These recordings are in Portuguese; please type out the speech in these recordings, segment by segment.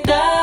vida.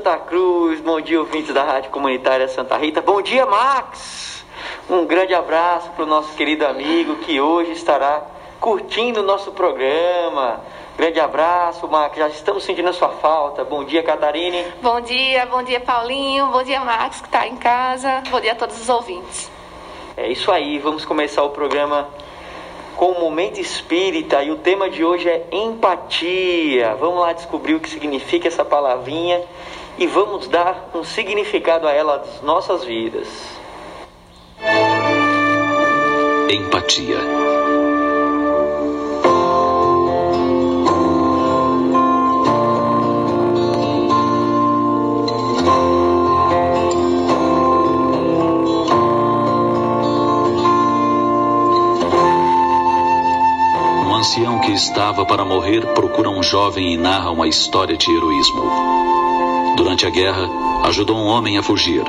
Santa Cruz. Bom dia, ouvintes da Rádio Comunitária Santa Rita. Bom dia, Max. Um grande abraço para o nosso querido amigo que hoje estará curtindo o nosso programa. Grande abraço, Max. Já estamos sentindo a sua falta. Bom dia, Catarine. Bom dia, bom dia Paulinho, bom dia Max que está em casa, bom dia a todos os ouvintes. É isso aí, vamos começar o programa com o Momento Espírita e o tema de hoje é empatia. Vamos lá descobrir o que significa essa palavrinha e vamos dar um significado a ela nas nossas vidas. Empatia. Um ancião que estava para morrer procura um jovem e narra uma história de heroísmo. Durante a guerra, ajudou um homem a fugir,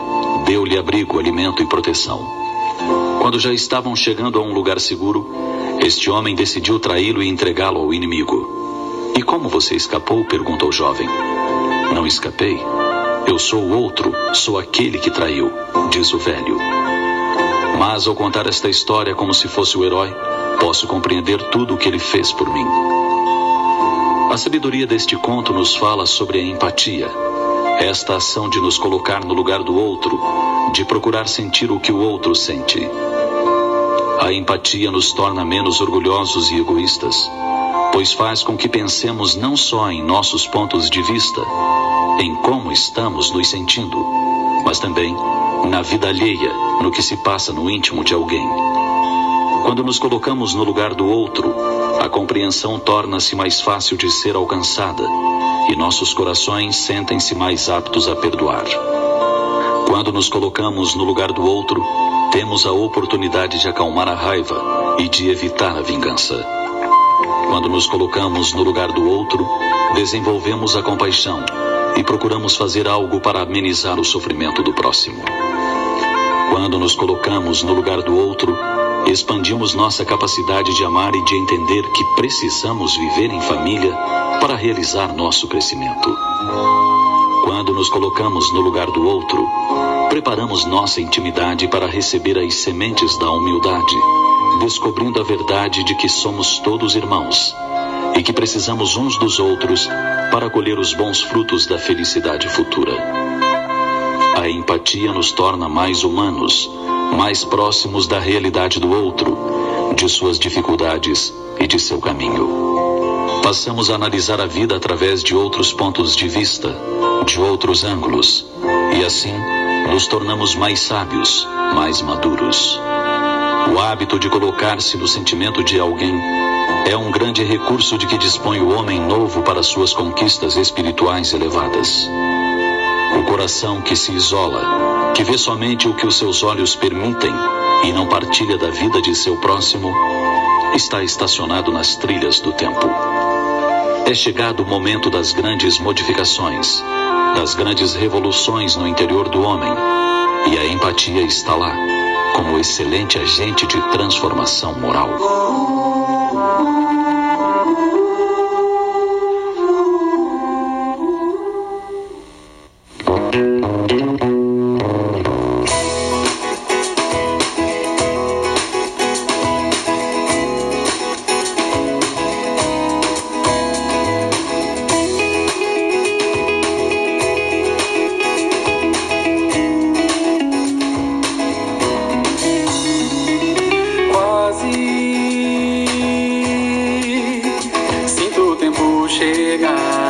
deu-lhe abrigo, alimento e proteção. Quando já estavam chegando a um lugar seguro, este homem decidiu traí-lo e entregá-lo ao inimigo. E como você escapou? perguntou o jovem. Não escapei. Eu sou o outro, sou aquele que traiu, diz o velho. Mas ao contar esta história como se fosse o herói, posso compreender tudo o que ele fez por mim. A sabedoria deste conto nos fala sobre a empatia, esta ação de nos colocar no lugar do outro, de procurar sentir o que o outro sente. A empatia nos torna menos orgulhosos e egoístas, pois faz com que pensemos não só em nossos pontos de vista, em como estamos nos sentindo, mas também na vida alheia, no que se passa no íntimo de alguém. Quando nos colocamos no lugar do outro, a compreensão torna-se mais fácil de ser alcançada e nossos corações sentem-se mais aptos a perdoar. Quando nos colocamos no lugar do outro, temos a oportunidade de acalmar a raiva e de evitar a vingança. Quando nos colocamos no lugar do outro, desenvolvemos a compaixão e procuramos fazer algo para amenizar o sofrimento do próximo. Quando nos colocamos no lugar do outro, expandimos nossa capacidade de amar e de entender que precisamos viver em família para realizar nosso crescimento. Quando nos colocamos no lugar do outro, preparamos nossa intimidade para receber as sementes da humildade, descobrindo a verdade de que somos todos irmãos e que precisamos uns dos outros para colher os bons frutos da felicidade futura. A empatia nos torna mais humanos, mais próximos da realidade do outro, de suas dificuldades e de seu caminho. Passamos a analisar a vida através de outros pontos de vista, de outros ângulos, e assim nos tornamos mais sábios, mais maduros. O hábito de colocar-se no sentimento de alguém é um grande recurso de que dispõe o homem novo para suas conquistas espirituais elevadas. O coração que se isola, que vê somente o que os seus olhos permitem e não partilha da vida de seu próximo, está estacionado nas trilhas do tempo. É chegado o momento das grandes modificações, das grandes revoluções no interior do homem, e a empatia está lá, como excelente agente de transformação moral. Chegar.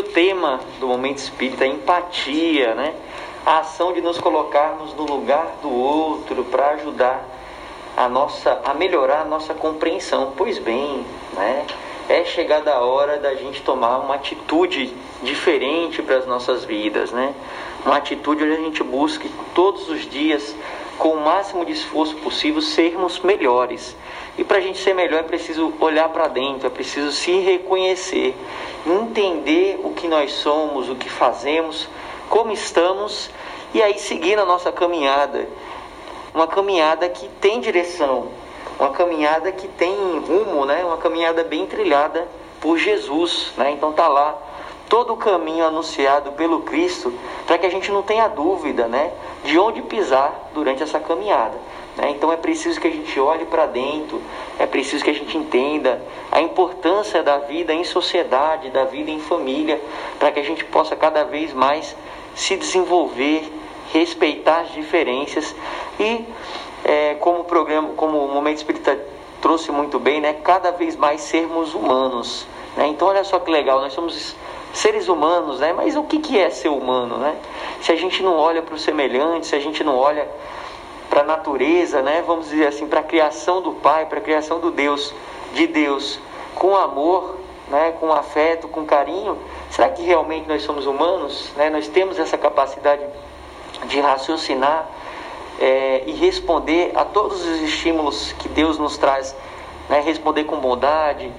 O tema do momento espírita é empatia, né? A ação de nos colocarmos no lugar do outro para ajudar a nossa a melhorar a nossa compreensão. Pois bem, né? É chegada a hora da gente tomar uma atitude diferente para as nossas vidas, né? Uma atitude onde a gente busque todos os dias com o máximo de esforço possível sermos melhores. E para a gente ser melhor é preciso olhar para dentro, é preciso se reconhecer, entender o que nós somos, o que fazemos, como estamos e aí seguir a nossa caminhada. Uma caminhada que tem direção, uma caminhada que tem rumo, né? uma caminhada bem trilhada por Jesus. Né? Então tá lá todo o caminho anunciado pelo Cristo para que a gente não tenha dúvida né? de onde pisar durante essa caminhada. Né? Então é preciso que a gente olhe para dentro, é preciso que a gente entenda a importância da vida em sociedade, da vida em família, para que a gente possa cada vez mais se desenvolver, respeitar as diferenças e é, como o programa, como o Momento Espírita trouxe muito bem, né, cada vez mais sermos humanos. Né? Então olha só que legal, nós somos seres humanos, né? Mas o que, que é ser humano, né? Se a gente não olha para o semelhante, se a gente não olha para a natureza, né? Vamos dizer assim, para a criação do Pai, para a criação do Deus, de Deus, com amor, né? Com afeto, com carinho, será que realmente nós somos humanos? Né? Nós temos essa capacidade de raciocinar é, e responder a todos os estímulos que Deus nos traz, né? Responder com bondade,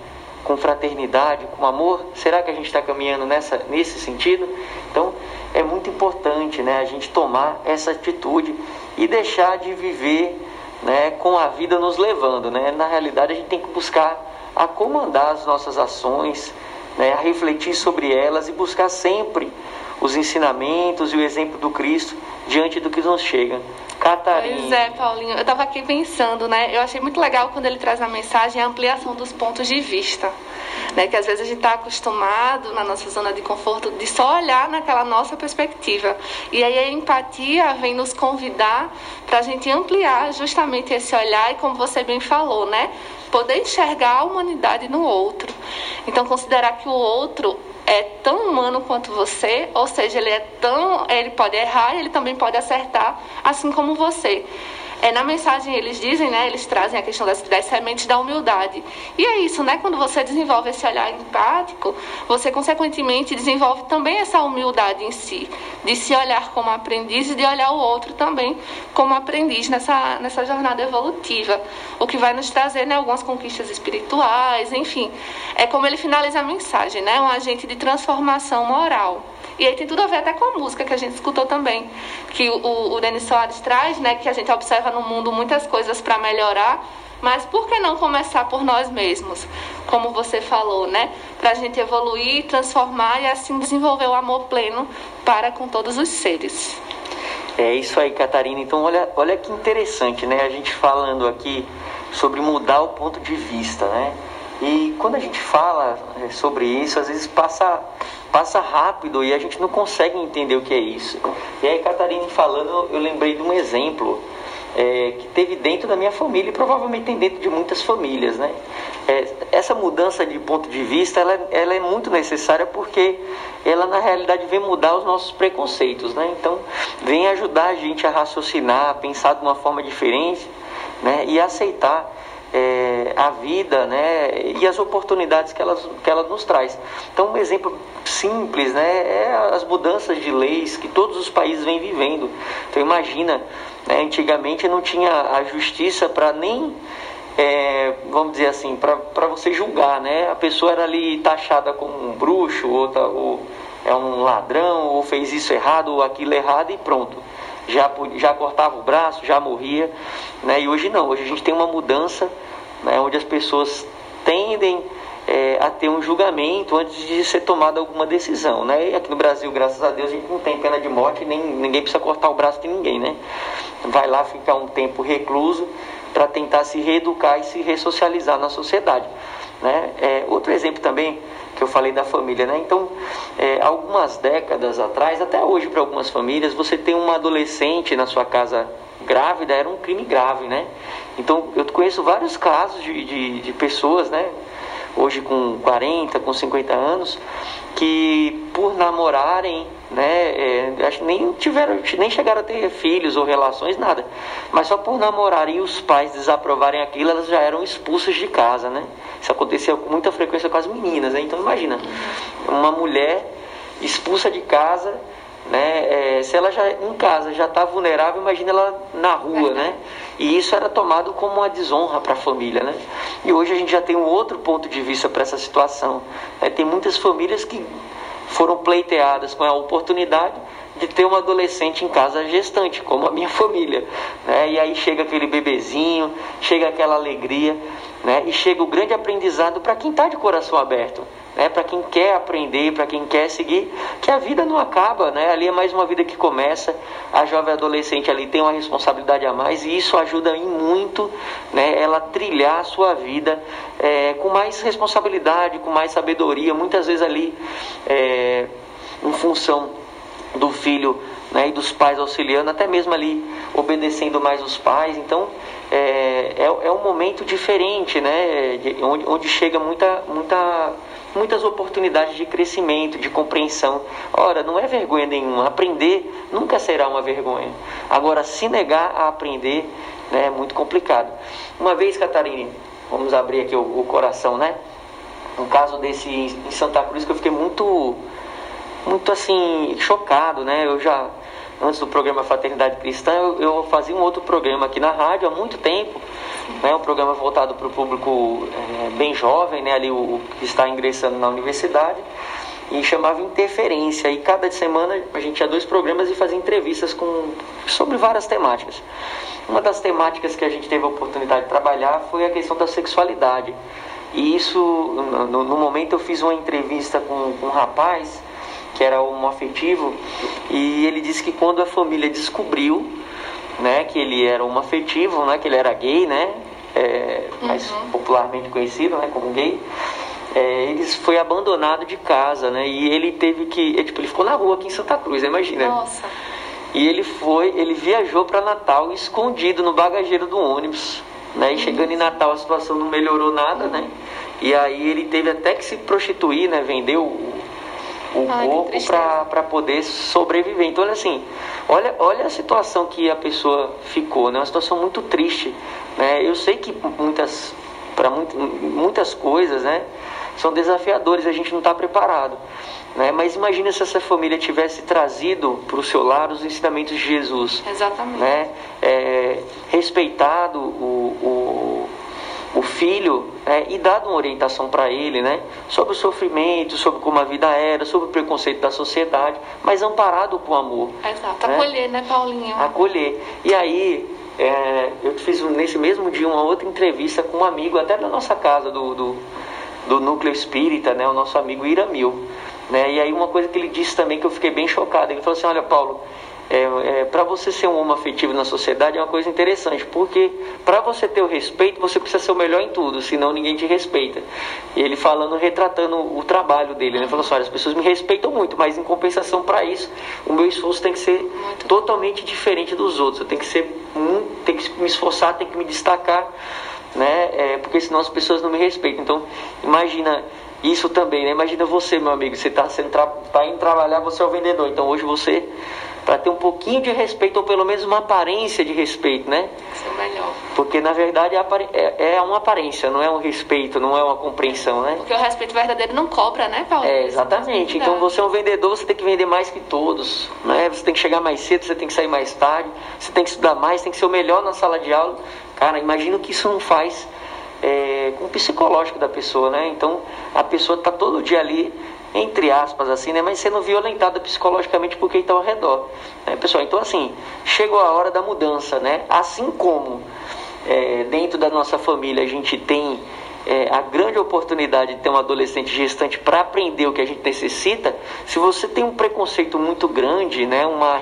com fraternidade, com amor? Será que a gente está caminhando nessa, nesse sentido? Então é muito importante né, a gente tomar essa atitude e deixar de viver né, com a vida nos levando. Né? Na realidade, a gente tem que buscar a comandar as nossas ações, né, a refletir sobre elas e buscar sempre os ensinamentos e o exemplo do Cristo diante do que nos chega. Catarina. Pois é, Paulinho. Eu estava aqui pensando, né? Eu achei muito legal quando ele traz na mensagem a ampliação dos pontos de vista. Né? Que às vezes a gente está acostumado na nossa zona de conforto de só olhar naquela nossa perspectiva. E aí a empatia vem nos convidar para a gente ampliar justamente esse olhar e como você bem falou, né? Poder enxergar a humanidade no outro. Então considerar que o outro é tão humano quanto você, ou seja, ele é tão, ele pode errar, ele também pode acertar, assim como você. É, na mensagem eles dizem, né, eles trazem a questão das, das sementes da humildade. E é isso, né? Quando você desenvolve esse olhar empático, você consequentemente desenvolve também essa humildade em si, de se olhar como aprendiz e de olhar o outro também como aprendiz nessa, nessa jornada evolutiva. O que vai nos trazer né, algumas conquistas espirituais, enfim. É como ele finaliza a mensagem, né? Um agente de transformação moral. E aí tem tudo a ver até com a música que a gente escutou também, que o, o Denis Soares traz, né, que a gente observa no mundo muitas coisas para melhorar, mas por que não começar por nós mesmos, como você falou, né? Para a gente evoluir, transformar e assim desenvolver o amor pleno para com todos os seres. É isso aí, Catarina. Então, olha, olha que interessante, né? A gente falando aqui sobre mudar o ponto de vista, né? E quando a gente fala é, sobre isso, às vezes passa, passa rápido e a gente não consegue entender o que é isso. E aí, Catarina falando, eu lembrei de um exemplo é, que teve dentro da minha família e provavelmente tem dentro de muitas famílias, né? É, essa mudança de ponto de vista, ela, ela é muito necessária porque ela na realidade vem mudar os nossos preconceitos, né? Então, vem ajudar a gente a raciocinar, a pensar de uma forma diferente, né? E aceitar é, a vida né, e as oportunidades que ela, que ela nos traz. Então, um exemplo simples né, é as mudanças de leis que todos os países vêm vivendo. Então, imagina, né, antigamente não tinha a justiça para nem. É, vamos dizer assim, para você julgar, né? A pessoa era ali taxada como um bruxo, tá, ou é um ladrão, ou fez isso errado, ou aquilo errado, e pronto já, já cortava o braço, já morria. Né? E hoje não, hoje a gente tem uma mudança né, onde as pessoas tendem é, a ter um julgamento antes de ser tomada alguma decisão. Né? E aqui no Brasil, graças a Deus, a gente não tem pena de morte, nem ninguém precisa cortar o braço de ninguém. Né? Vai lá ficar um tempo recluso para tentar se reeducar e se ressocializar na sociedade. Né? É, outro exemplo também que eu falei da família, né? Então, é, algumas décadas atrás, até hoje para algumas famílias, você tem uma adolescente na sua casa grávida era um crime grave, né? Então, eu conheço vários casos de, de, de pessoas, né? Hoje com 40, com 50 anos, que por namorarem, né, é, acho que nem tiveram, nem chegaram a ter filhos ou relações, nada. Mas só por namorarem e os pais desaprovarem aquilo, elas já eram expulsas de casa, né? Isso acontecia com muita frequência com as meninas, né? Então imagina, uma mulher expulsa de casa, né? É, se ela já em casa já está vulnerável, imagina ela na rua, né? E isso era tomado como uma desonra para a família, né? E hoje a gente já tem um outro ponto de vista para essa situação. Né? Tem muitas famílias que foram pleiteadas com a oportunidade de ter uma adolescente em casa gestante, como a minha família. Né? E aí chega aquele bebezinho, chega aquela alegria, né? e chega o grande aprendizado para quem está de coração aberto. Né, para quem quer aprender, para quem quer seguir, que a vida não acaba, né? Ali é mais uma vida que começa. A jovem adolescente ali tem uma responsabilidade a mais e isso ajuda em muito, né? Ela trilhar a sua vida é, com mais responsabilidade, com mais sabedoria. Muitas vezes ali, é, em função do filho né, e dos pais auxiliando, até mesmo ali obedecendo mais os pais. Então é, é, é um momento diferente, né, de, onde, onde chega muita, muita muitas oportunidades de crescimento, de compreensão. Ora, não é vergonha nenhuma. Aprender nunca será uma vergonha. Agora, se negar a aprender né, é muito complicado. Uma vez, Catarina, vamos abrir aqui o, o coração, né? Um caso desse em Santa Cruz que eu fiquei muito, muito assim, chocado, né? Eu já antes do programa Fraternidade Cristã, eu, eu, fazia um outro programa aqui na rádio há muito tempo, né, um programa voltado para o público é, bem jovem, né, ali o, que está ingressando na universidade, e chamava Interferência. E cada semana a gente tinha dois programas e fazia entrevistas com, sobre várias temáticas. Uma das temáticas que a gente teve a oportunidade de trabalhar foi a questão da sexualidade. E isso, no, no momento, eu fiz uma entrevista com, com um rapaz que era homoafetivo, e ele disse que quando a família descobriu né, que ele era homoafetivo, né, que ele era gay, né, é, mais uhum. popularmente conhecido né, como gay, é, ele foi abandonado de casa, né, e ele teve que, ele, tipo, ele ficou na rua aqui em Santa Cruz, né, imagina. Nossa. E ele foi, ele viajou para Natal escondido no bagageiro do ônibus, né, e chegando em Natal a situação não melhorou nada, né, e aí ele teve até que se prostituir, né, vendeu o Ai, corpo para poder sobreviver. Então, olha assim, olha, olha a situação que a pessoa ficou, né? Uma situação muito triste, né? Eu sei que muitas para muito, muitas coisas, né? São desafiadores, a gente não está preparado. Né? Mas imagina se essa família tivesse trazido para o seu lar os ensinamentos de Jesus. Exatamente. Né? É, respeitado o, o o filho é, e dado uma orientação para ele, né, sobre o sofrimento, sobre como a vida era, sobre o preconceito da sociedade, mas amparado com amor. Exato, né? acolher, né, Paulinho? Acolher. E aí, é, eu fiz nesse mesmo dia uma outra entrevista com um amigo, até da nossa casa, do, do, do Núcleo Espírita, né, o nosso amigo Iramil. Né, e aí uma coisa que ele disse também que eu fiquei bem chocado, ele falou assim, olha Paulo, é, é, para você ser um homem afetivo na sociedade é uma coisa interessante, porque para você ter o respeito, você precisa ser o melhor em tudo, senão ninguém te respeita. E ele falando, retratando o trabalho dele, né? Falou assim, olha, as pessoas me respeitam muito, mas em compensação para isso, o meu esforço tem que ser totalmente diferente dos outros. Eu tenho que ser, tem que me esforçar, tem que me destacar, né? É, porque senão as pessoas não me respeitam. Então, imagina isso também, né? Imagina você, meu amigo, você está tá indo trabalhar, você é o vendedor. Então hoje você para ter um pouquinho de respeito, ou pelo menos uma aparência de respeito, né? Isso é melhor. Porque na verdade é, é, é uma aparência, não é um respeito, não é uma compreensão, né? Porque o respeito verdadeiro não cobra, né, Paulo? É, exatamente. Então você é um vendedor, você tem que vender mais que todos, né? Você tem que chegar mais cedo, você tem que sair mais tarde, você tem que estudar mais, tem que ser o melhor na sala de aula. Cara, imagina o que isso não faz é, com o psicológico da pessoa, né? Então a pessoa está todo dia ali entre aspas, assim, né? Mas sendo violentada psicologicamente por quem está ao redor. Né, pessoal? Então, assim, chegou a hora da mudança, né? Assim como é, dentro da nossa família a gente tem é, a grande oportunidade de ter um adolescente gestante para aprender o que a gente necessita, se você tem um preconceito muito grande, né? Uma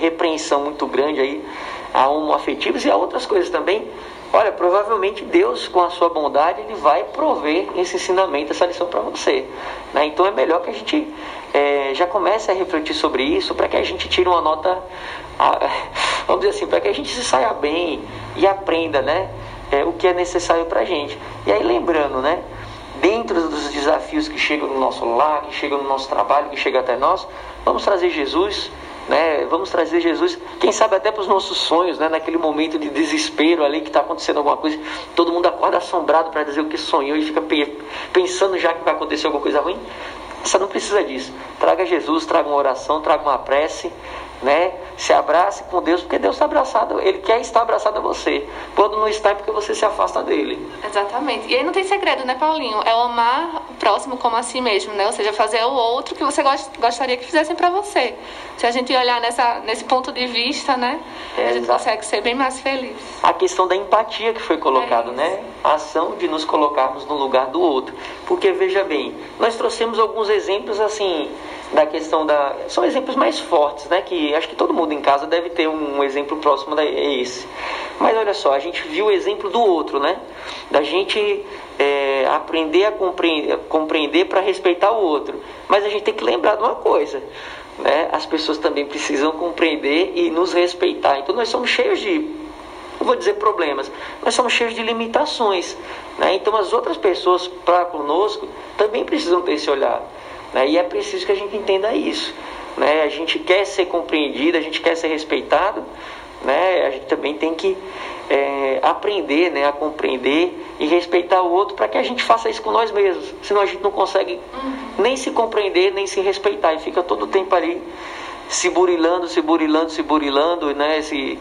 repreensão muito grande aí a homoafetivos e a outras coisas também, Olha, provavelmente Deus, com a sua bondade, Ele vai prover esse ensinamento, essa lição para você. Né? Então é melhor que a gente é, já comece a refletir sobre isso para que a gente tire uma nota, vamos dizer assim, para que a gente se saia bem e aprenda né, é, o que é necessário para a gente. E aí lembrando, né? Dentro dos desafios que chegam no nosso lar, que chegam no nosso trabalho, que chegam até nós, vamos trazer Jesus né? Vamos trazer Jesus, quem sabe até para os nossos sonhos, né? Naquele momento de desespero ali que está acontecendo alguma coisa, todo mundo acorda assombrado para dizer o que sonhou e fica pensando já que vai acontecer alguma coisa ruim. Você não precisa disso. Traga Jesus, traga uma oração, traga uma prece né? Se abrace com Deus, porque Deus está abraçado, Ele quer estar abraçado a você. Quando não está, é porque você se afasta dele. Exatamente. E aí não tem segredo, né, Paulinho? É o amar o próximo como a si mesmo, né? Ou seja, fazer o outro que você gost gostaria que fizessem para você. Se a gente olhar nessa, nesse ponto de vista, né? É, a gente exato. consegue ser bem mais feliz. A questão da empatia que foi colocado, É né? A ação de nos colocarmos no lugar do outro. Porque veja bem, nós trouxemos alguns exemplos assim da questão da são exemplos mais fortes, né? Que acho que todo mundo em casa deve ter um exemplo próximo da é esse. Mas olha só, a gente viu o exemplo do outro, né? Da gente é, aprender a compreender, compreender para respeitar o outro. Mas a gente tem que lembrar de uma coisa, né? As pessoas também precisam compreender e nos respeitar. Então nós somos cheios de não vou dizer problemas, nós somos cheios de limitações. Né? Então as outras pessoas para conosco também precisam ter esse olhar. Né? E é preciso que a gente entenda isso. Né? A gente quer ser compreendido, a gente quer ser respeitado, né? a gente também tem que é, aprender né? a compreender e respeitar o outro para que a gente faça isso com nós mesmos. Senão a gente não consegue nem se compreender, nem se respeitar e fica todo o tempo ali se burilando, se burilando, se burilando, né? Se,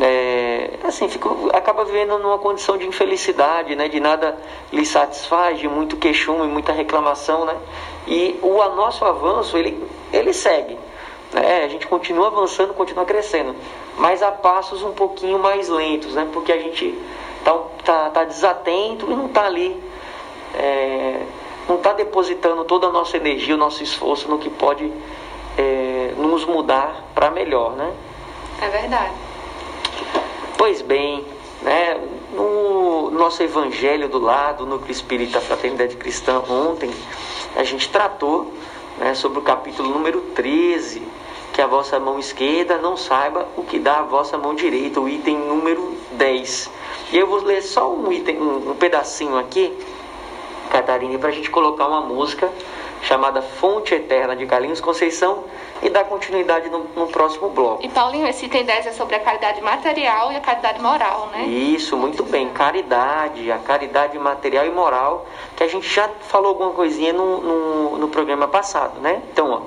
é, assim, fica, acaba vivendo numa condição de infelicidade, né? De nada lhe satisfaz, de muito queixume, muita reclamação, né? E o nosso avanço, ele, ele segue. Né? A gente continua avançando, continua crescendo, mas a passos um pouquinho mais lentos, né? Porque a gente tá, tá, tá desatento e não está ali, é, não está depositando toda a nossa energia, o nosso esforço no que pode é, nos mudar para melhor, né? É verdade. Pois bem, né, no nosso evangelho do lado, no Núcleo Espírita Fraternidade Cristã, ontem, a gente tratou né, sobre o capítulo número 13, que a vossa mão esquerda não saiba o que dá a vossa mão direita, o item número 10. E eu vou ler só um, item, um, um pedacinho aqui, Catarina, para a gente colocar uma música chamada Fonte Eterna de Carlinhos Conceição e dar continuidade no, no próximo bloco. E Paulinho, esse item 10 é sobre a caridade material e a caridade moral, né? Isso, muito bem. Caridade, a caridade material e moral, que a gente já falou alguma coisinha no, no, no programa passado, né? Então, ó,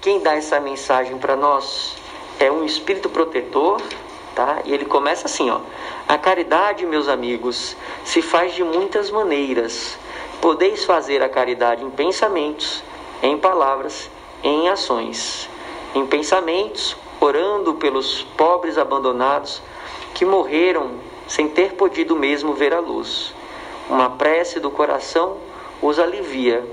quem dá essa mensagem para nós é um espírito protetor, tá? E ele começa assim, ó. A caridade, meus amigos, se faz de muitas maneiras. Podeis fazer a caridade em pensamentos, em palavras, em ações. Em pensamentos, orando pelos pobres abandonados que morreram sem ter podido mesmo ver a luz. Uma prece do coração os alivia.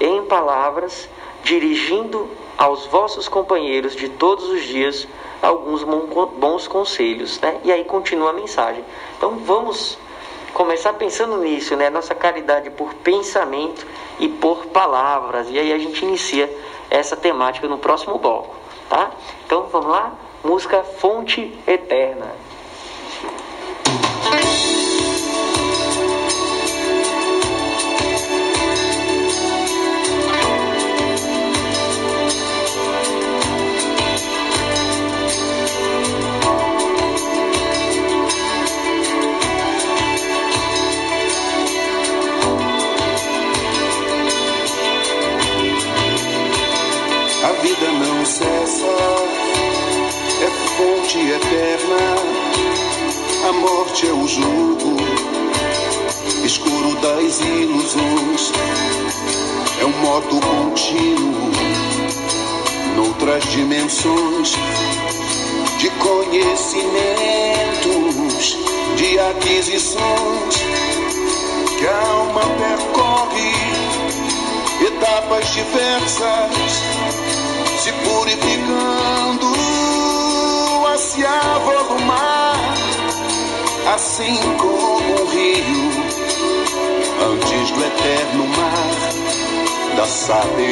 Em palavras, dirigindo aos vossos companheiros de todos os dias alguns bons conselhos, né? E aí continua a mensagem. Então vamos começar pensando nisso, né? Nossa caridade por pensamento e por palavras. E aí a gente inicia essa temática no próximo bloco, tá? Então vamos lá? Música Fonte Eterna. Vida não cessa, é fonte eterna. A morte é o jugo escuro das ilusões. É um modo contínuo noutras dimensões de conhecimentos, de aquisições que a alma percorre etapas diversas, se purificando a se avolumar, assim como um rio, antes do eterno mar da sabedoria.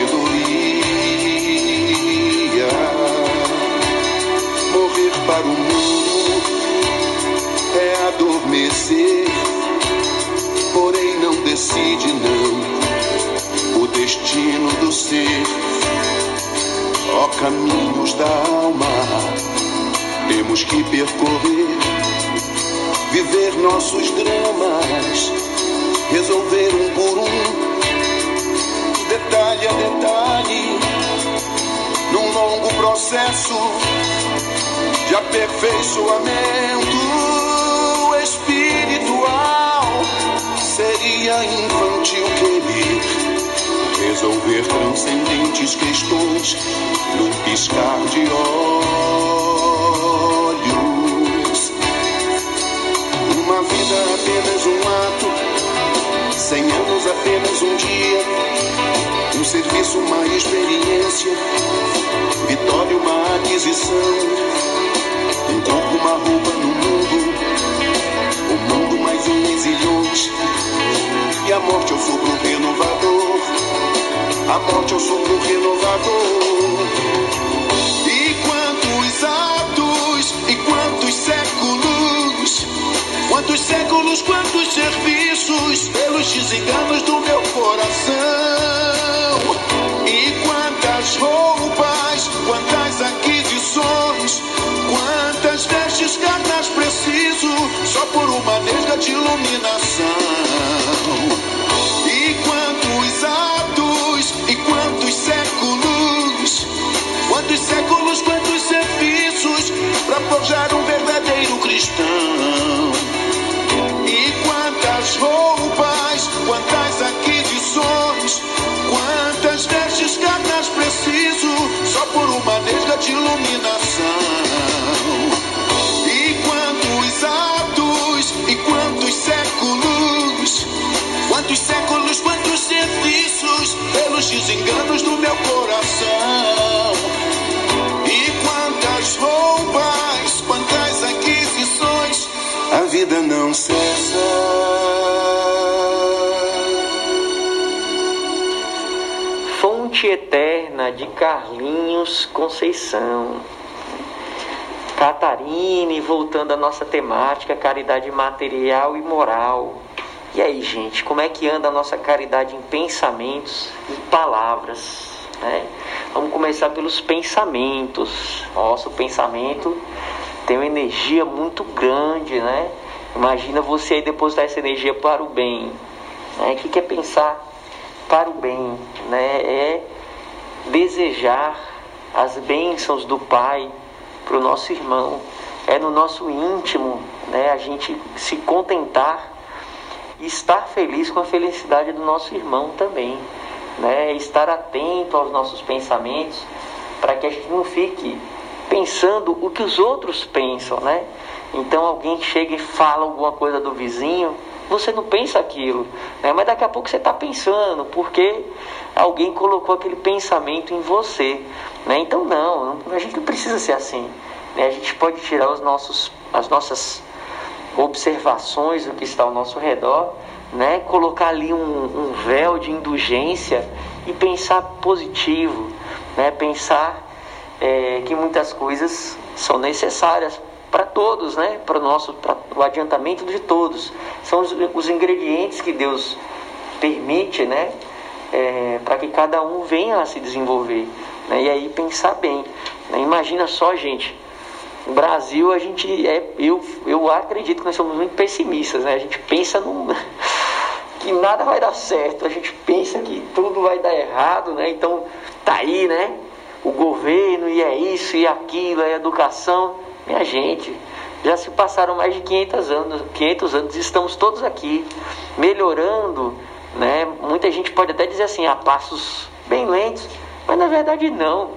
Morrer para o mundo é adormecer, porém não decide não o destino do ser. Caminhos da alma, temos que percorrer, viver nossos dramas, resolver um por um, detalhe a detalhe, num longo processo de aperfeiçoamento espiritual. Seria infantil querer resolver transcendentes questões num piscar de olhos. Uma vida apenas um ato, cem anos apenas um dia, um serviço, uma experiência, vitória, uma aquisição, um corpo, uma roupa no mundo, o mundo mais um exilhões, e a morte é o sopro renovador, a morte é o sopro renovador. E quantos atos e quantos séculos, quantos séculos, quantos serviços pelos desenganos do meu coração. E quantas roupas, quantas aquisições, quantas vestes cartas preciso só por uma nesga de iluminação. Quantos séculos, quantos serviços para forjar um verdadeiro cristão. E quantas roupas, quantas aquisições, quantas vestes cartas preciso só por uma nesga de iluminação. E quantos atos e quantos séculos, quantos séculos, quantos serviços pelos desenganos do meu coração. Vida não cessa. Fonte Eterna de Carlinhos Conceição. Catarine, voltando à nossa temática, caridade material e moral. E aí, gente, como é que anda a nossa caridade em pensamentos e palavras? né? Vamos começar pelos pensamentos. Nosso pensamento tem uma energia muito grande, né? Imagina você aí depositar essa energia para o bem. Né? O que é pensar para o bem? Né? É desejar as bênçãos do Pai para o nosso irmão. É no nosso íntimo né? a gente se contentar e estar feliz com a felicidade do nosso irmão também. Né? Estar atento aos nossos pensamentos para que a gente não fique pensando o que os outros pensam, né? Então alguém chega e fala alguma coisa do vizinho, você não pensa aquilo, né? mas daqui a pouco você está pensando, porque alguém colocou aquele pensamento em você. Né? Então não, a gente não precisa ser assim. Né? A gente pode tirar os nossos, as nossas observações do que está ao nosso redor, né? colocar ali um, um véu de indulgência e pensar positivo, né? pensar é, que muitas coisas são necessárias para todos, né? para o nosso o adiantamento de todos. São os, os ingredientes que Deus permite né? É, para que cada um venha a se desenvolver. Né? E aí pensar bem. Né? Imagina só, gente. No Brasil, a gente é. Eu, eu acredito que nós somos muito pessimistas. Né? A gente pensa num, que nada vai dar certo. A gente pensa que tudo vai dar errado. Né? Então, tá aí, né? o governo, e é isso, e aquilo, é educação. Minha gente, já se passaram mais de 500 anos, 500 anos estamos todos aqui melhorando. Né? Muita gente pode até dizer assim, a passos bem lentos, mas na verdade não.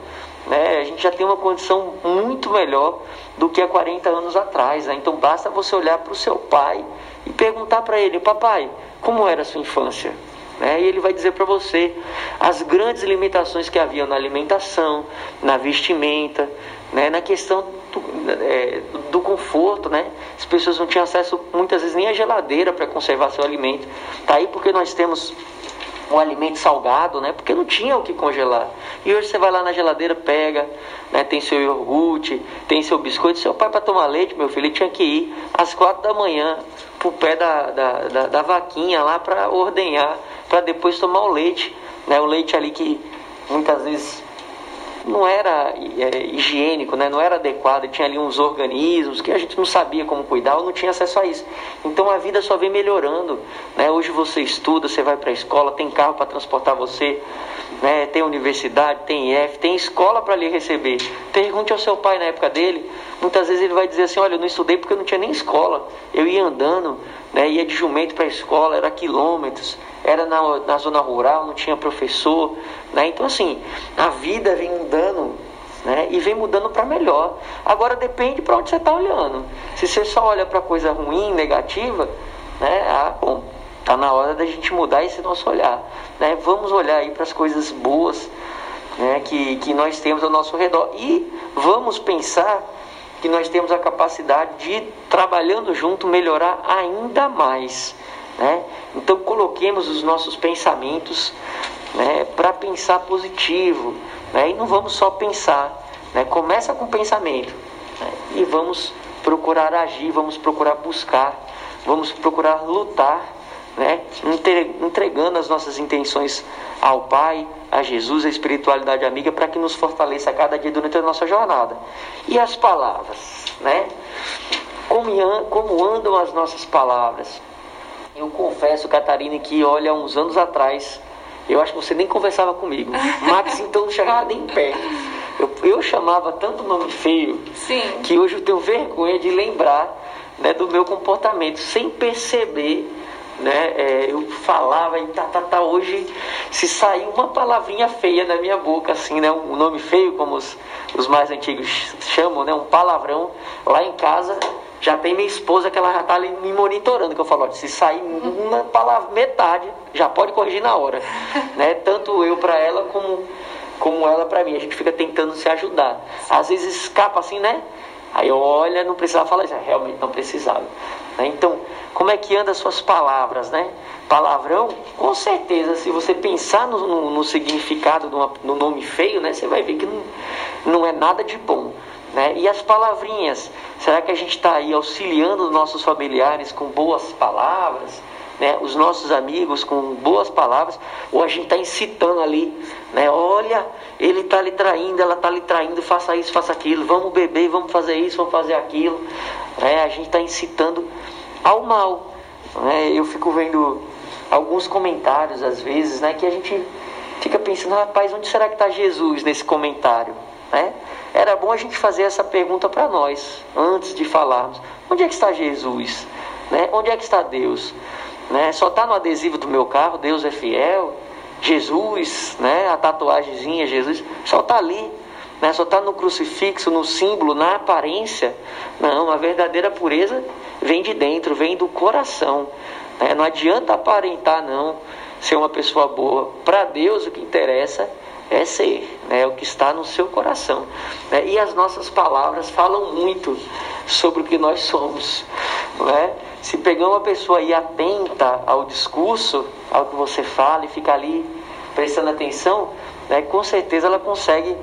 Né? A gente já tem uma condição muito melhor do que há 40 anos atrás. Né? Então basta você olhar para o seu pai e perguntar para ele, papai, como era a sua infância? Né? E ele vai dizer para você as grandes limitações que haviam na alimentação, na vestimenta, né? na questão do, é, do conforto. Né? As pessoas não tinham acesso muitas vezes nem à geladeira para conservar seu alimento. Tá aí porque nós temos um alimento salgado, né? Porque não tinha o que congelar. E hoje você vai lá na geladeira, pega, né? Tem seu iogurte, tem seu biscoito. Seu pai para tomar leite, meu filho, ele tinha que ir às quatro da manhã pro pé da, da, da, da vaquinha lá para ordenhar, para depois tomar o leite, né? O leite ali que muitas vezes não era é, higiênico, né? não era adequado, tinha ali uns organismos que a gente não sabia como cuidar ou não tinha acesso a isso. Então a vida só vem melhorando. Né? Hoje você estuda, você vai para a escola, tem carro para transportar você, né? tem universidade, tem IF, tem escola para lhe receber. Pergunte ao seu pai na época dele, muitas vezes ele vai dizer assim, olha, eu não estudei porque eu não tinha nem escola, eu ia andando, né? ia de jumento para a escola, era quilômetros era na, na zona rural, não tinha professor, né? Então assim, a vida vem mudando, né? E vem mudando para melhor. Agora depende para onde você está olhando. Se você só olha para coisa ruim, negativa, né? Ah, bom, tá na hora da gente mudar esse nosso olhar, né? Vamos olhar aí para as coisas boas, né? Que que nós temos ao nosso redor e vamos pensar que nós temos a capacidade de trabalhando junto melhorar ainda mais. Né? Então coloquemos os nossos pensamentos né, para pensar positivo né? e não vamos só pensar. Né? Começa com pensamento né? e vamos procurar agir, vamos procurar buscar, vamos procurar lutar, né? entregando as nossas intenções ao Pai, a Jesus, a espiritualidade amiga, para que nos fortaleça cada dia durante a nossa jornada. E as palavras, né? Como andam as nossas palavras? Eu confesso, Catarina, que olha, uns anos atrás, eu acho que você nem conversava comigo. Max, então, não chegava nem perto. Eu, eu chamava tanto nome feio Sim. que hoje eu tenho vergonha de lembrar né, do meu comportamento, sem perceber. Né, é, eu falava e tá, tá, tá, hoje se sair uma palavrinha feia da minha boca, assim, né, um nome feio, como os, os mais antigos chamam, né, um palavrão, lá em casa já tem minha esposa que ela já está ali me monitorando, que eu falo, se sair uma palavra, metade, já pode corrigir na hora. né? Tanto eu para ela como, como ela para mim. A gente fica tentando se ajudar. Às vezes escapa assim, né? Aí olha, não precisava falar isso, realmente não precisava. Né? Então, como é que anda as suas palavras, né? Palavrão, com certeza, se você pensar no, no, no significado do nome feio, né? Você vai ver que não, não é nada de bom. Né? E as palavrinhas, será que a gente está aí auxiliando os nossos familiares com boas palavras? Né? Os nossos amigos com boas palavras? Ou a gente está incitando ali, né? olha, ele está lhe traindo, ela está lhe traindo, faça isso, faça aquilo, vamos beber, vamos fazer isso, vamos fazer aquilo. Né? A gente está incitando ao mal. Né? Eu fico vendo alguns comentários às vezes né? que a gente fica pensando, rapaz, onde será que está Jesus nesse comentário? Né? Era bom a gente fazer essa pergunta para nós, antes de falarmos: onde é que está Jesus? Né? Onde é que está Deus? Né? Só está no adesivo do meu carro, Deus é fiel. Jesus, né? a tatuagemzinha, Jesus, só está ali. Né? Só está no crucifixo, no símbolo, na aparência. Não, a verdadeira pureza vem de dentro, vem do coração. Né? Não adianta aparentar, não, ser uma pessoa boa. Para Deus, o que interessa é ser, é o que está no seu coração. Né? E as nossas palavras falam muito sobre o que nós somos. Né? Se pegar uma pessoa aí atenta ao discurso, ao que você fala e fica ali prestando atenção, né, com certeza ela consegue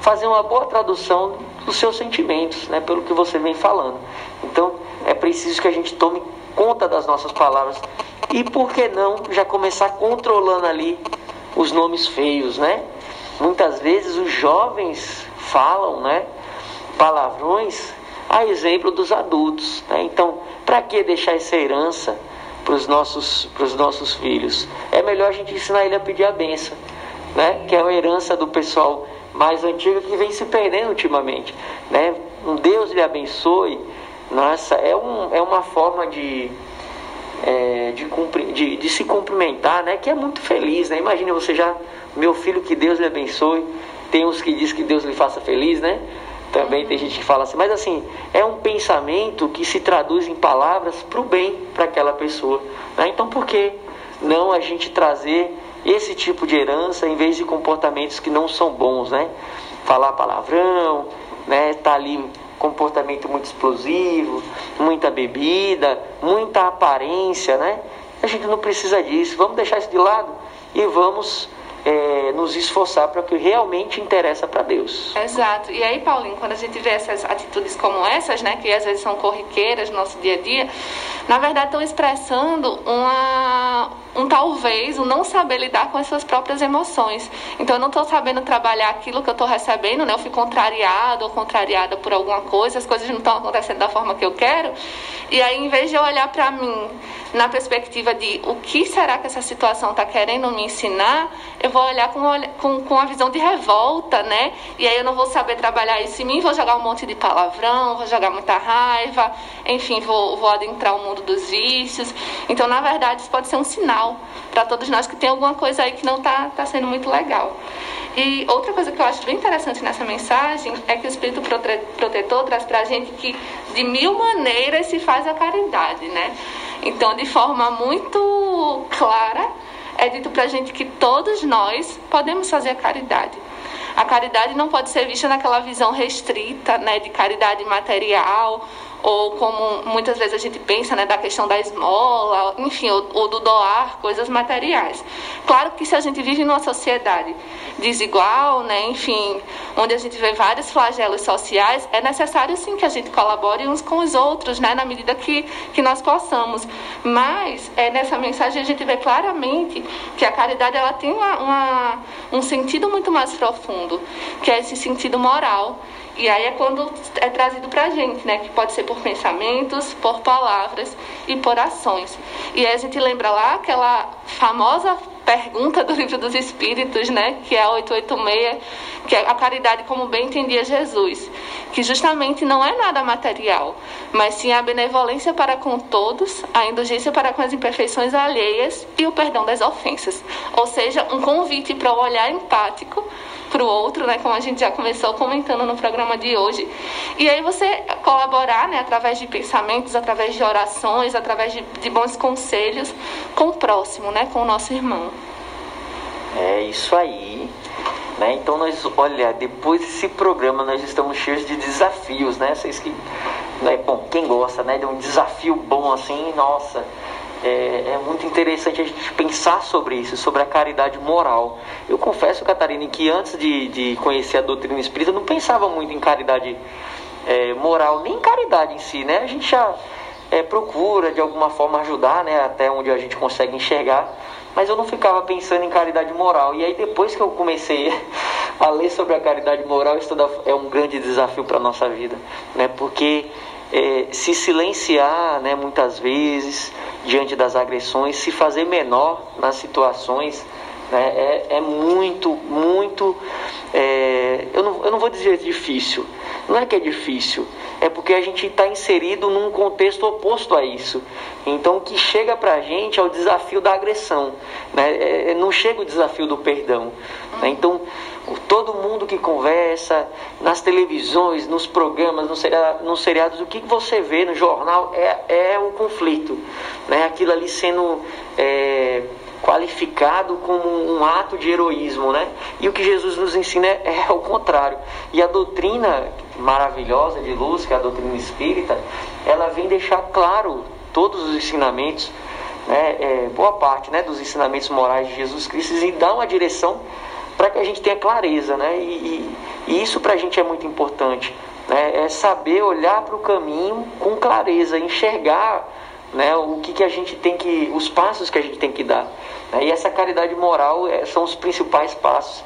fazer uma boa tradução dos seus sentimentos, né, pelo que você vem falando. Então é preciso que a gente tome conta das nossas palavras e por que não já começar controlando ali os nomes feios, né? Muitas vezes os jovens falam, né, palavrões a exemplo dos adultos. Né? Então, para que deixar essa herança para os nossos, nossos filhos? É melhor a gente ensinar ele a pedir a benção, né? que é a herança do pessoal mais antigo que vem se perdendo ultimamente. Né? Um Deus lhe abençoe. Nossa, é, um, é uma forma de, é, de, de, de, se cumprimentar, né? Que é muito feliz, né? Imagina você já, meu filho, que Deus lhe abençoe. Tem uns que diz que Deus lhe faça feliz, né? Também tem gente que fala assim, mas assim, é um pensamento que se traduz em palavras para o bem para aquela pessoa. Né? Então por que não a gente trazer esse tipo de herança em vez de comportamentos que não são bons, né? Falar palavrão, né? Tá ali comportamento muito explosivo, muita bebida, muita aparência, né? A gente não precisa disso. Vamos deixar isso de lado e vamos é, nos esforçar para o que realmente interessa para Deus. Exato. E aí, Paulinho, quando a gente vê essas atitudes como essas, né, que às vezes são corriqueiras no nosso dia a dia, na verdade estão expressando uma, um talvez, um não saber lidar com as suas próprias emoções. Então, eu não estou sabendo trabalhar aquilo que eu estou recebendo, né? Eu fui contrariado ou contrariada por alguma coisa, as coisas não estão acontecendo da forma que eu quero. E aí, em vez de eu olhar para mim na perspectiva de o que será que essa situação está querendo me ensinar, eu vou olhar com, com, com a visão de revolta, né? E aí eu não vou saber trabalhar isso em mim, vou jogar um monte de palavrão, vou jogar muita raiva, enfim, vou, vou adentrar o mundo dos vícios. Então, na verdade, isso pode ser um sinal para todos nós que tem alguma coisa aí que não está tá sendo muito legal. E outra coisa que eu acho bem interessante nessa mensagem é que o Espírito Protetor traz para a gente que de mil maneiras se faz a caridade, né? Então, de forma muito clara, é dito para a gente que todos nós podemos fazer a caridade. A caridade não pode ser vista naquela visão restrita, né, de caridade material ou como muitas vezes a gente pensa, né, da questão da esmola, enfim, ou, ou, do doar coisas materiais. Claro que se a gente vive numa sociedade desigual, né, enfim, onde a gente vê vários flagelos sociais, é necessário sim que a gente colabore uns com os outros, né, na medida que, que nós possamos. Mas é, nessa mensagem a gente vê claramente que a caridade ela tem uma, uma, um sentido muito mais profundo, que é esse sentido moral e aí é quando é trazido para a gente, né? Que pode ser por pensamentos, por palavras e por ações. E aí a gente lembra lá aquela famosa pergunta do livro dos Espíritos, né? Que é a 886, que é a caridade como bem entendia Jesus. Que justamente não é nada material, mas sim a benevolência para com todos, a indulgência para com as imperfeições alheias e o perdão das ofensas. Ou seja, um convite para o olhar empático para o outro, né, como a gente já começou comentando no programa de hoje. E aí você colaborar, né, através de pensamentos, através de orações, através de, de bons conselhos com o próximo, né, com o nosso irmão. É isso aí. Né? Então nós, olha, depois desse programa nós estamos cheios de desafios, né? Vocês que, né? bom, quem gosta, né, de um desafio bom assim, nossa, é, é, muito interessante a gente pensar sobre isso, sobre a caridade moral. Eu confesso, Catarina, que antes de, de conhecer a doutrina espírita, eu não pensava muito em caridade é, moral, nem em caridade em si, né? A gente já é, procura de alguma forma ajudar, né? Até onde a gente consegue enxergar, mas eu não ficava pensando em caridade moral. E aí depois que eu comecei a ler sobre a caridade moral, isso é um grande desafio para a nossa vida, né? Porque é, se silenciar né, muitas vezes diante das agressões, se fazer menor nas situações, né, é, é, muito, muito. É, eu, não, eu não vou dizer difícil, não é que é difícil, é porque a gente está inserido num contexto oposto a isso. Então, o que chega para a gente é o desafio da agressão, né? É, não chega o desafio do perdão. Né? Então, todo mundo que conversa nas televisões, nos programas, nos seriados, nos seriados o que você vê no jornal é, é o conflito, né? aquilo ali sendo é, qualificado como um ato de heroísmo. Né? E o que Jesus nos ensina é, é o contrário. E a doutrina maravilhosa de luz, que é a doutrina espírita, ela vem deixar claro todos os ensinamentos. Né, é, boa parte né, dos ensinamentos morais de Jesus Cristo e dá uma direção para que a gente tenha clareza, né? E, e, isso para a gente é muito importante, né? É saber olhar para o caminho com clareza, enxergar, né? O que, que a gente tem que, os passos que a gente tem que dar. Né? E essa caridade moral é, são os principais passos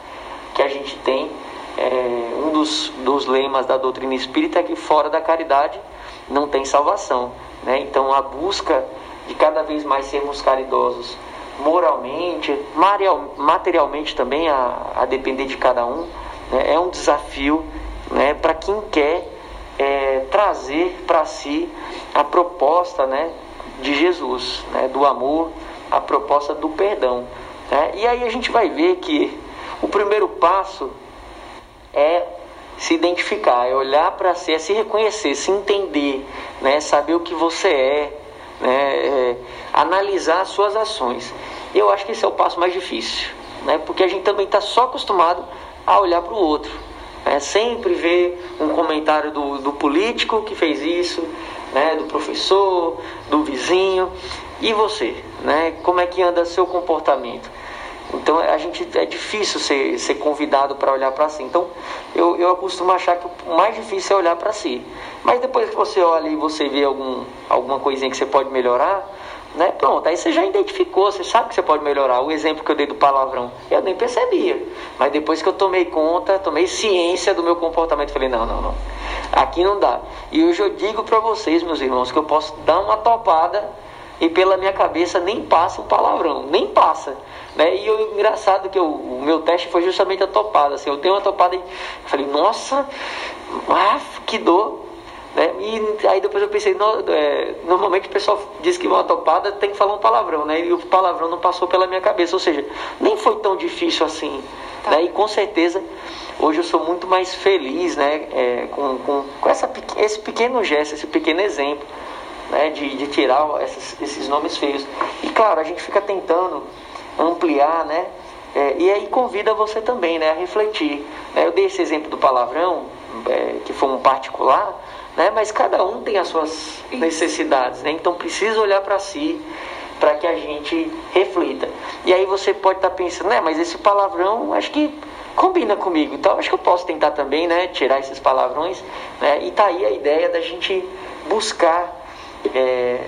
que a gente tem. É, um dos, dos lemas da doutrina espírita é que fora da caridade não tem salvação. Né? Então a busca de cada vez mais sermos caridosos moralmente, materialmente também, a, a depender de cada um, né, é um desafio né, para quem quer é, trazer para si a proposta né, de Jesus, né, do amor, a proposta do perdão. Né? E aí a gente vai ver que o primeiro passo é se identificar, é olhar para si, é se reconhecer, se entender, né, saber o que você é, né, é, analisar as suas ações. Eu acho que esse é o passo mais difícil, né, porque a gente também está só acostumado a olhar para o outro. Né, sempre ver um comentário do, do político que fez isso, né, do professor, do vizinho. E você? Né, como é que anda seu comportamento? Então a gente é difícil ser, ser convidado para olhar para si. Então eu, eu costumo achar que o mais difícil é olhar para si. Mas depois que você olha e você vê algum, alguma coisinha que você pode melhorar, né? Pronto, aí você já identificou, você sabe que você pode melhorar. O exemplo que eu dei do palavrão, eu nem percebia. Mas depois que eu tomei conta, tomei ciência do meu comportamento, falei, não, não, não. Aqui não dá. E hoje eu digo para vocês, meus irmãos, que eu posso dar uma topada e pela minha cabeça nem passa um palavrão, nem passa. Né? E o engraçado que eu, o meu teste foi justamente a topada. Assim, eu dei uma topada e falei, nossa, ah, que dor. Né? E aí depois eu pensei, no, é, normalmente o pessoal diz que uma topada tem que falar um palavrão, né? E o palavrão não passou pela minha cabeça, ou seja, nem foi tão difícil assim. Tá. Né? E com certeza hoje eu sou muito mais feliz né? É, com, com, com essa, esse pequeno gesto, esse pequeno exemplo né? de, de tirar esses, esses nomes feios. E claro, a gente fica tentando ampliar, né? É, e aí convida você também né, a refletir. Né? Eu dei esse exemplo do palavrão, é, que foi um particular, né? mas cada um tem as suas necessidades. Né? Então precisa olhar para si para que a gente reflita. E aí você pode estar tá pensando, né, mas esse palavrão acho que combina comigo. Então acho que eu posso tentar também né, tirar esses palavrões. Né? E tá aí a ideia da gente buscar. É,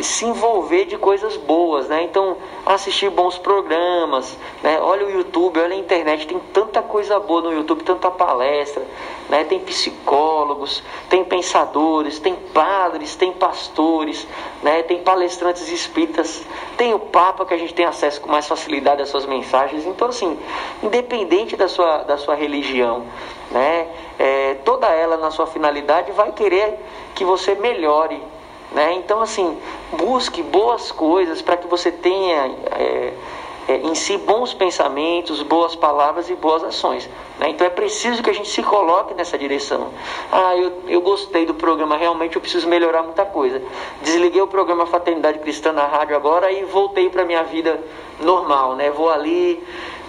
se envolver de coisas boas, né? Então, assistir bons programas, né? Olha o YouTube, olha a internet, tem tanta coisa boa no YouTube, tanta palestra, né? Tem psicólogos, tem pensadores, tem padres, tem pastores, né? Tem palestrantes espíritas, tem o Papa que a gente tem acesso com mais facilidade às suas mensagens. Então, assim, independente da sua, da sua religião, né? É, toda ela na sua finalidade vai querer que você melhore né? Então, assim, busque boas coisas para que você tenha é, é, em si bons pensamentos, boas palavras e boas ações. Né? Então, é preciso que a gente se coloque nessa direção. Ah, eu, eu gostei do programa, realmente eu preciso melhorar muita coisa. Desliguei o programa Fraternidade Cristã na rádio agora e voltei para a minha vida normal. Né? Vou ali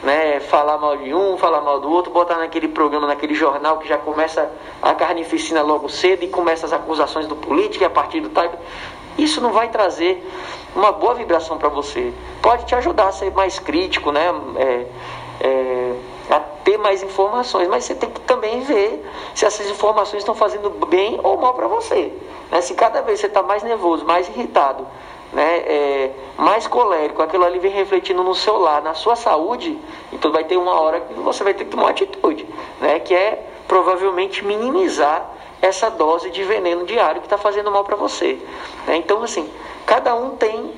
né, falar mal de um, falar mal do outro, botar naquele programa, naquele jornal que já começa a carnificina logo cedo e começa as acusações do político e a partir do tal. Isso não vai trazer uma boa vibração para você. Pode te ajudar a ser mais crítico, né? É, é, a ter mais informações, mas você tem que também ver se essas informações estão fazendo bem ou mal para você. Né? Se cada vez você está mais nervoso, mais irritado, né, é, mais colérico, aquilo ali vem refletindo no seu lar, na sua saúde, então vai ter uma hora que você vai ter que tomar uma atitude, né, que é provavelmente minimizar essa dose de veneno diário que está fazendo mal para você. Né? Então, assim, cada um tem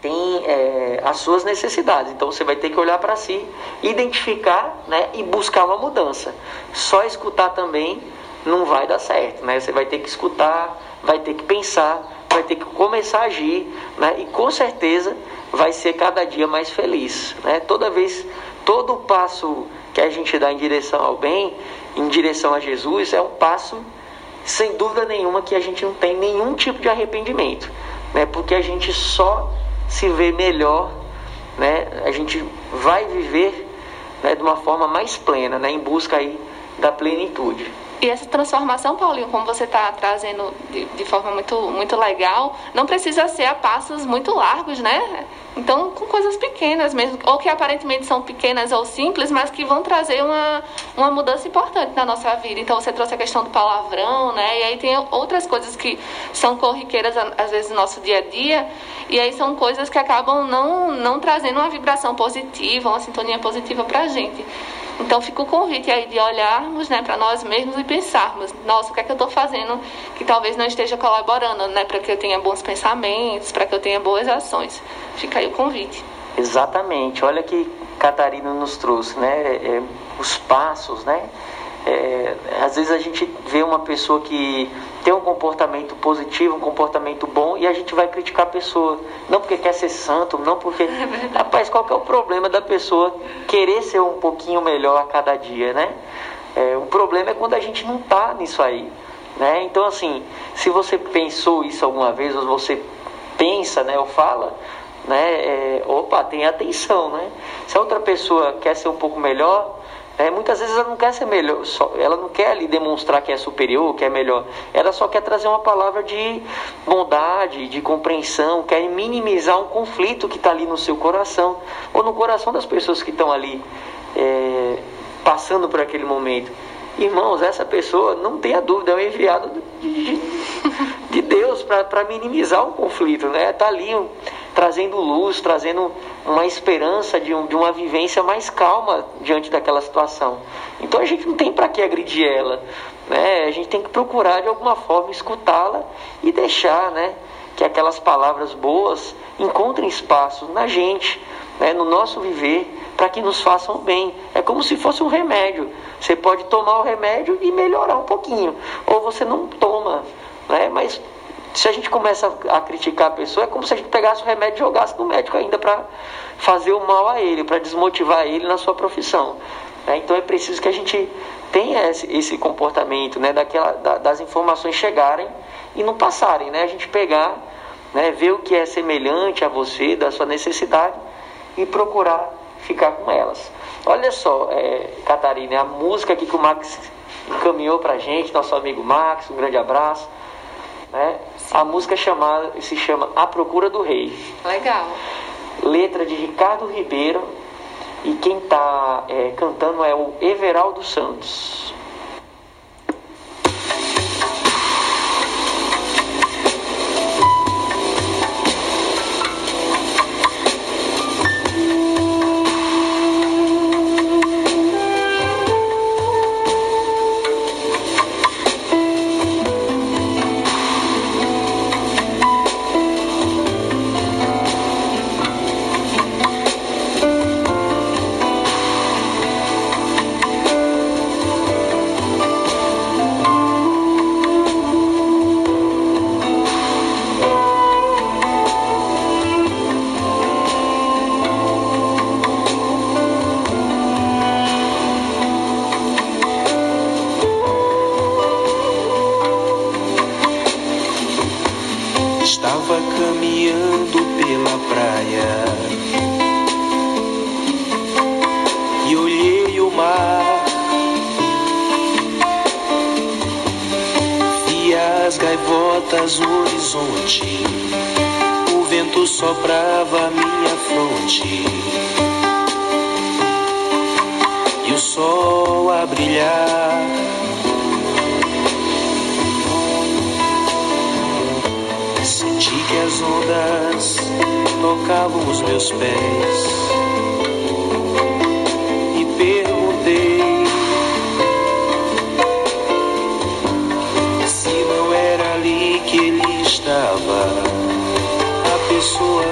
tem é, as suas necessidades. Então você vai ter que olhar para si, identificar né, e buscar uma mudança. Só escutar também não vai dar certo. Né? Você vai ter que escutar, vai ter que pensar, vai ter que começar a agir, né? E com certeza vai ser cada dia mais feliz, né? Toda vez, todo passo que a gente dá em direção ao bem, em direção a Jesus, é um passo sem dúvida nenhuma que a gente não tem nenhum tipo de arrependimento, né? Porque a gente só se vê melhor, né? A gente vai viver né, de uma forma mais plena, né? Em busca aí da plenitude. E essa transformação, Paulinho, como você está trazendo de, de, forma muito, muito legal, não precisa ser a passos muito largos, né? Então, com coisas pequenas mesmo, ou que aparentemente são pequenas ou simples, mas que vão trazer uma, uma mudança importante na nossa vida. Então, você trouxe a questão do palavrão, né? E aí tem outras coisas que são corriqueiras, às vezes, no nosso dia a dia, e aí são coisas que acabam não, não trazendo uma vibração positiva, uma sintonia positiva para a gente. Então fica o convite aí de olharmos né, para nós mesmos e pensarmos, nossa, o que é que eu estou fazendo que talvez não esteja colaborando né, para que eu tenha bons pensamentos, para que eu tenha boas ações. Fica aí o convite. Exatamente. Olha que Catarina nos trouxe, né? É, os passos, né? É, às vezes a gente vê uma pessoa que tem um comportamento positivo, um comportamento bom, e a gente vai criticar a pessoa. Não porque quer ser santo, não porque. É Rapaz, qual que é o problema da pessoa querer ser um pouquinho melhor a cada dia, né? É, o problema é quando a gente não tá nisso aí. Né? Então, assim, se você pensou isso alguma vez, ou você pensa, né, ou fala, né, é, opa, tem atenção, né? Se a outra pessoa quer ser um pouco melhor, É, muitas vezes ela não quer ser melhor, só, ela não quer ali demonstrar que é superior, que é melhor. Ela só quer trazer uma palavra de bondade, de compreensão, quer minimizar um conflito que está ali no seu coração ou no coração das pessoas que estão ali é, passando por aquele momento. Irmãos, essa pessoa, não tenha dúvida, é um enviado de, de Deus para minimizar o conflito, né? Está ali um, trazendo luz, trazendo uma esperança de, um, de uma vivência mais calma diante daquela situação. Então a gente não tem para que agredir ela, né? A gente tem que procurar de alguma forma escutá-la e deixar, né? Que aquelas palavras boas encontrem espaço na gente, né? no nosso viver, para que nos façam bem. É como se fosse um remédio. Você pode tomar o remédio e melhorar um pouquinho, ou você não toma, né? Mas se a gente começa a criticar a pessoa, é como se a gente pegasse o remédio e jogasse no médico ainda para fazer o mal a ele, para desmotivar ele na sua profissão. Né? Então é preciso que a gente tenha esse, esse comportamento, né? Daquela, da, das informações chegarem e não passarem, né? A gente pegar, né? ver o que é semelhante a você, da sua necessidade e procurar ficar com elas. Olha só, é, Catarina, a música aqui que o Max encaminhou para gente, nosso amigo Max, um grande abraço. Né? A música chamada, se chama A Procura do Rei. Legal. Letra de Ricardo Ribeiro e quem está é, cantando é o Everaldo Santos.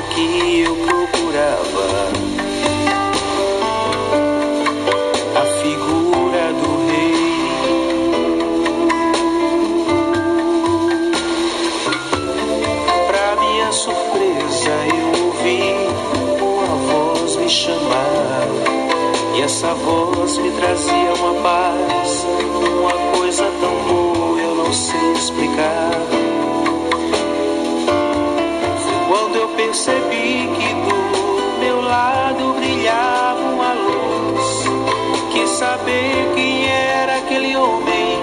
que eu procurava. percebi que do meu lado brilhava uma luz. Quis saber quem era aquele homem.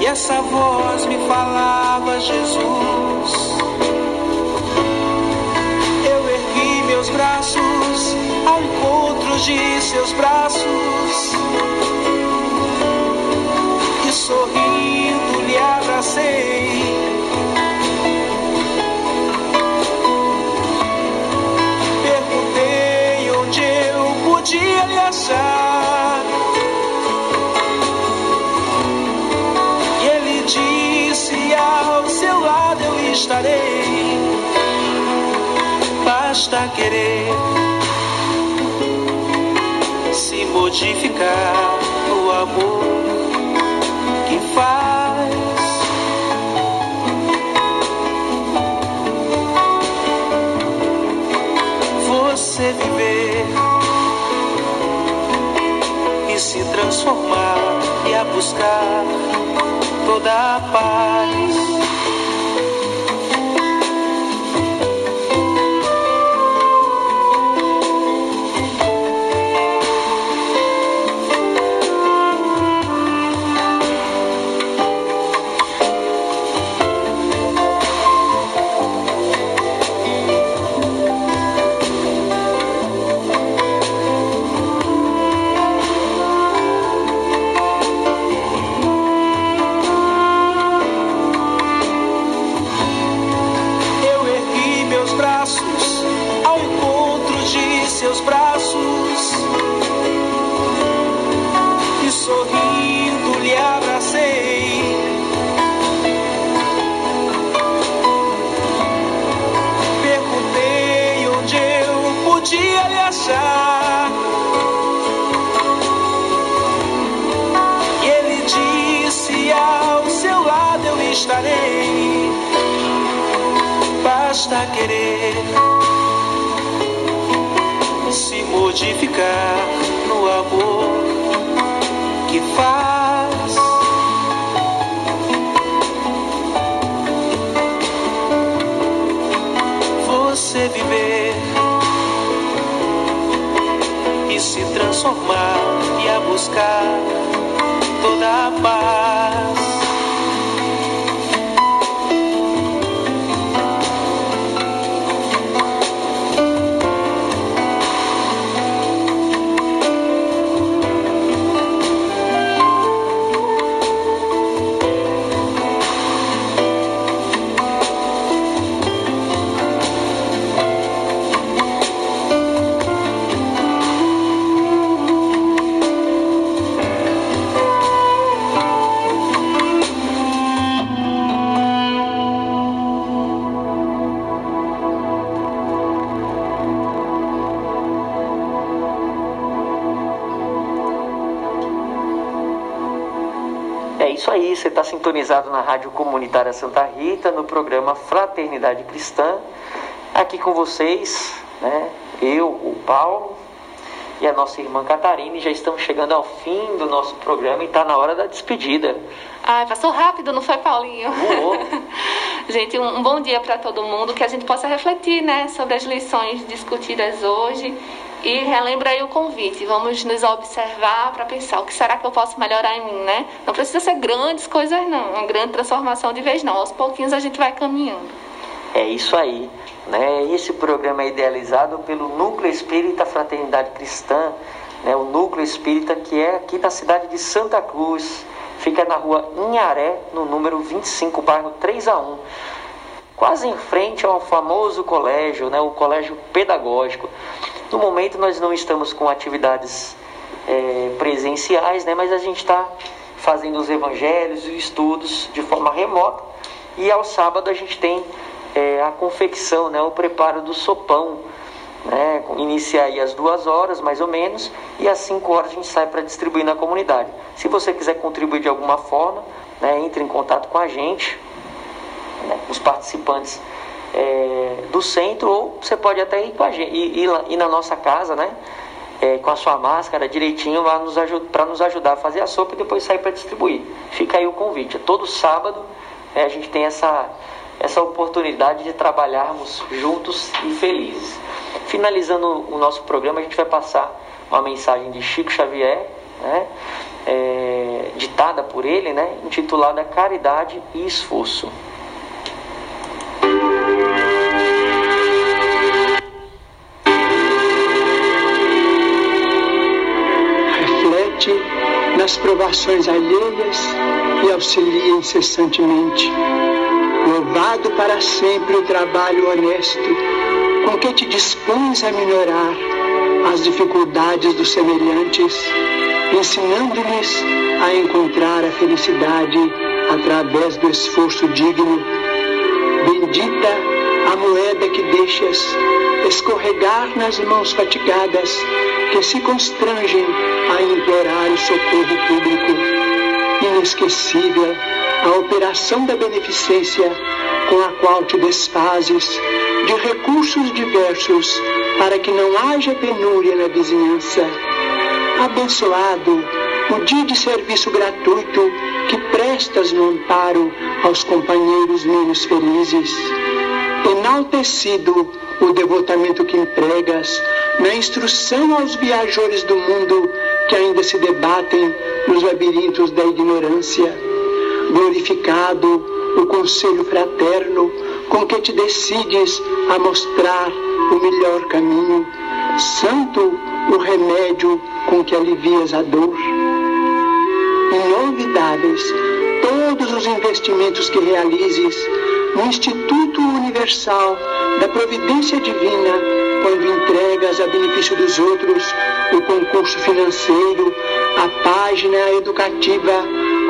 E essa voz me falava: Jesus. Eu ergui meus braços ao encontro de seus braços. E sorrindo lhe abracei dia lhe achar. E ele disse: Ao seu lado eu estarei. Basta querer se modificar o amor que faz. você viver se transformar e a buscar toda a paz. Sintonizado na Rádio Comunitária Santa Rita, no programa Fraternidade Cristã. Aqui com vocês, né? Eu, o Paulo e a nossa irmã Catarina, já estamos chegando ao fim do nosso programa e está na hora da despedida. Ai, passou rápido, não foi, Paulinho? Voou. gente, um, um bom dia para todo mundo, que a gente possa refletir, né, sobre as lições discutidas hoje. E relembra aí o convite, vamos nos observar para pensar o que será que eu posso melhorar em mim, né? Não precisa ser grandes coisas, não, uma grande transformação de vez, não. Aos pouquinhos a gente vai caminhando. É isso aí. Né? Esse programa é idealizado pelo Núcleo Espírita Fraternidade Cristã, né? o Núcleo Espírita que é aqui na cidade de Santa Cruz, fica na rua Inharé, no número 25, bairro 3 a 1 quase em frente ao famoso colégio, né? o colégio pedagógico. No momento nós não estamos com atividades é, presenciais, né? mas a gente está fazendo os evangelhos e estudos de forma remota. E ao sábado a gente tem é, a confecção, né? o preparo do sopão. Né? Inicia aí às duas horas, mais ou menos, e às 5 horas a gente sai para distribuir na comunidade. Se você quiser contribuir de alguma forma, né? entre em contato com a gente, né? os participantes é, do centro, ou você pode até ir, com a gente, ir, ir, na nossa casa, né? É, com a sua máscara direitinho para nos, nos ajudar a fazer a sopa e depois sair para distribuir. Fica aí o convite. Todo sábado é, a gente tem essa, essa oportunidade de trabalharmos juntos e felizes. Finalizando o nosso programa, a gente vai passar uma mensagem de Chico Xavier, né? É, ditada por ele, né? intitulada Caridade e Esforço. Provações alheias e auxilia incessantemente. Louvado para sempre o trabalho honesto com que te dispões a minorar as dificuldades dos semelhantes, ensinando-lhes a encontrar a felicidade através do esforço digno. Bendita a moeda que deixas escorregar nas mãos fatigadas que se constrangem a implorar o socorro público. Inesquecível a operação da beneficência com a qual te desfazes de recursos diversos para que não haja penúria na vizinhança. Abençoado o dia de serviço gratuito que prestas no amparo aos companheiros menos felizes. Enaltecido o devotamento que empregas na instrução aos viajores do mundo que ainda se debatem nos labirintos da ignorância. Glorificado o conselho fraterno com que te decides a mostrar o melhor caminho. Santo o remédio com que alivias a dor. Inovidáveis todos os investimentos que realizes no Instituto Universal da Providência Divina, quando entregas a benefício dos outros o concurso financeiro, a página educativa,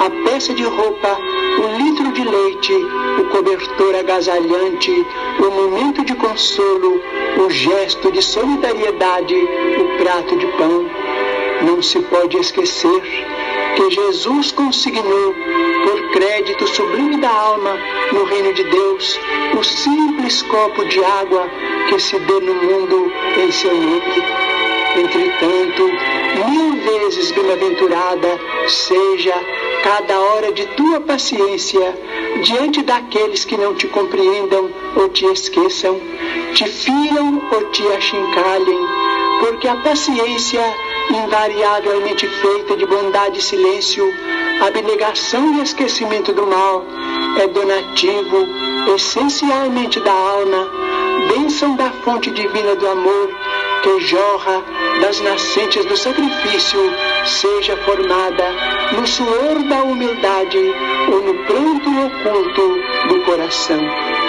a peça de roupa, o litro de leite, o cobertor agasalhante, o momento de consolo, o gesto de solidariedade, o prato de pão. Não se pode esquecer que Jesus consignou, por crédito sublime da alma, no reino de Deus, o simples copo de água que se dê no mundo em seu nome. Entretanto, mil vezes bem-aventurada seja cada hora de tua paciência diante daqueles que não te compreendam ou te esqueçam, te firam ou te achincalhem, porque a paciência, invariavelmente feita de bondade e silêncio, abnegação e esquecimento do mal, é donativo essencialmente da alma, bênção da fonte divina do amor que jorra das nascentes do sacrifício, seja formada no suor da humildade ou no pranto oculto do coração.